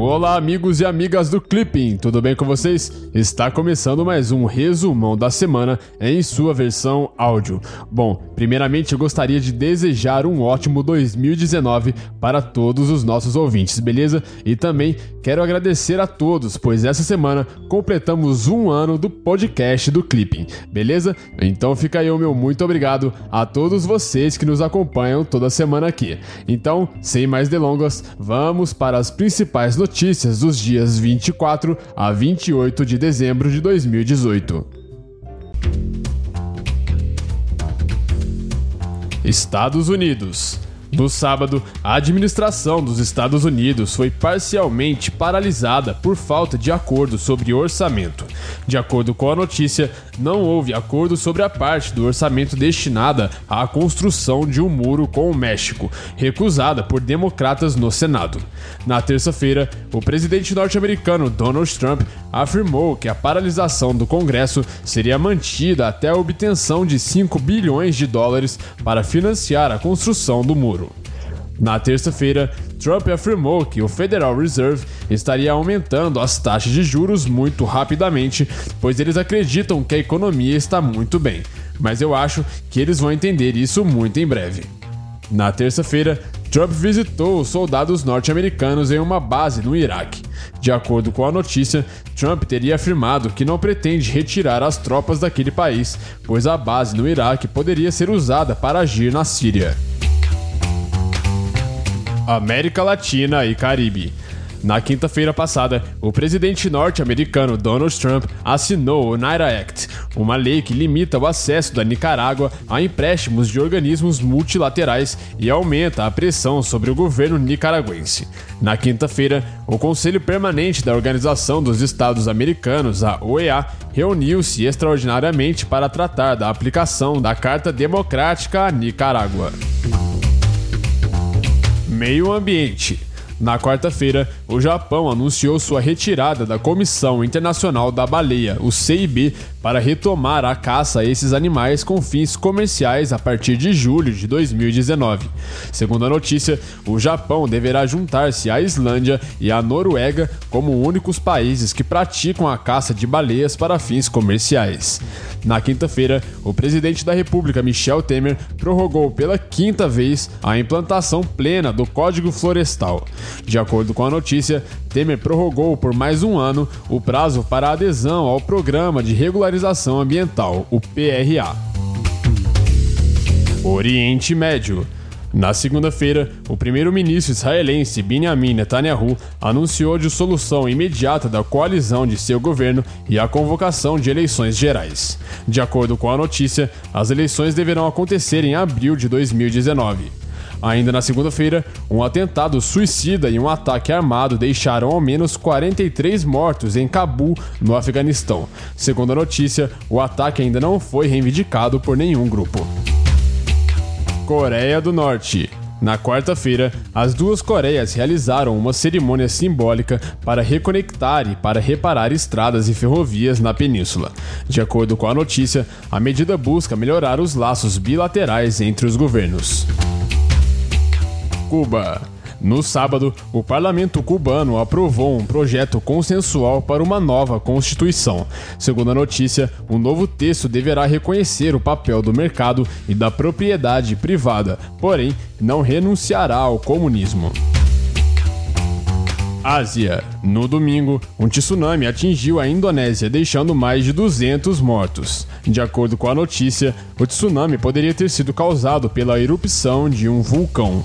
Olá, amigos e amigas do Clipping, tudo bem com vocês? Está começando mais um resumão da semana em sua versão áudio. Bom, primeiramente eu gostaria de desejar um ótimo 2019 para todos os nossos ouvintes, beleza? E também quero agradecer a todos, pois essa semana completamos um ano do podcast do Clipping, beleza? Então fica aí o meu muito obrigado a todos vocês que nos acompanham toda semana aqui. Então, sem mais delongas, vamos para as principais notícias dos dias 24 a 28 de dezembro de 2018. Estados Unidos. No sábado, a administração dos Estados Unidos foi parcialmente paralisada por falta de acordo sobre orçamento. De acordo com a notícia, não houve acordo sobre a parte do orçamento destinada à construção de um muro com o México, recusada por democratas no Senado. Na terça-feira, o presidente norte-americano Donald Trump afirmou que a paralisação do Congresso seria mantida até a obtenção de 5 bilhões de dólares para financiar a construção do muro. Na terça-feira, Trump afirmou que o Federal Reserve estaria aumentando as taxas de juros muito rapidamente, pois eles acreditam que a economia está muito bem. Mas eu acho que eles vão entender isso muito em breve. Na terça-feira, Trump visitou os soldados norte-americanos em uma base no Iraque. De acordo com a notícia, Trump teria afirmado que não pretende retirar as tropas daquele país, pois a base no Iraque poderia ser usada para agir na Síria. América Latina e Caribe. Na quinta-feira passada, o presidente norte-americano Donald Trump assinou o NIRA Act, uma lei que limita o acesso da Nicarágua a empréstimos de organismos multilaterais e aumenta a pressão sobre o governo nicaragüense. Na quinta-feira, o Conselho Permanente da Organização dos Estados Americanos, a OEA, reuniu-se extraordinariamente para tratar da aplicação da Carta Democrática à Nicarágua. Meio Ambiente. Na quarta-feira, o Japão anunciou sua retirada da Comissão Internacional da Baleia, o CIB, para retomar a caça a esses animais com fins comerciais a partir de julho de 2019. Segundo a notícia, o Japão deverá juntar-se à Islândia e à Noruega como únicos países que praticam a caça de baleias para fins comerciais. Na quinta-feira, o presidente da República, Michel Temer, prorrogou pela quinta vez a implantação plena do Código Florestal. De acordo com a notícia, Temer prorrogou por mais um ano o prazo para adesão ao Programa de Regularização Ambiental, o PRA. Oriente Médio. Na segunda-feira, o primeiro-ministro israelense Benjamin Netanyahu anunciou de solução imediata da coalizão de seu governo e a convocação de eleições gerais. De acordo com a notícia, as eleições deverão acontecer em abril de 2019. Ainda na segunda-feira, um atentado suicida e um ataque armado deixaram ao menos 43 mortos em Cabul, no Afeganistão. Segundo a notícia, o ataque ainda não foi reivindicado por nenhum grupo. Coreia do Norte. Na quarta-feira, as duas Coreias realizaram uma cerimônia simbólica para reconectar e para reparar estradas e ferrovias na península. De acordo com a notícia, a medida busca melhorar os laços bilaterais entre os governos. Cuba. No sábado, o parlamento cubano aprovou um projeto consensual para uma nova constituição. Segundo a notícia, o um novo texto deverá reconhecer o papel do mercado e da propriedade privada, porém, não renunciará ao comunismo. Ásia. No domingo, um tsunami atingiu a Indonésia, deixando mais de 200 mortos. De acordo com a notícia, o tsunami poderia ter sido causado pela erupção de um vulcão.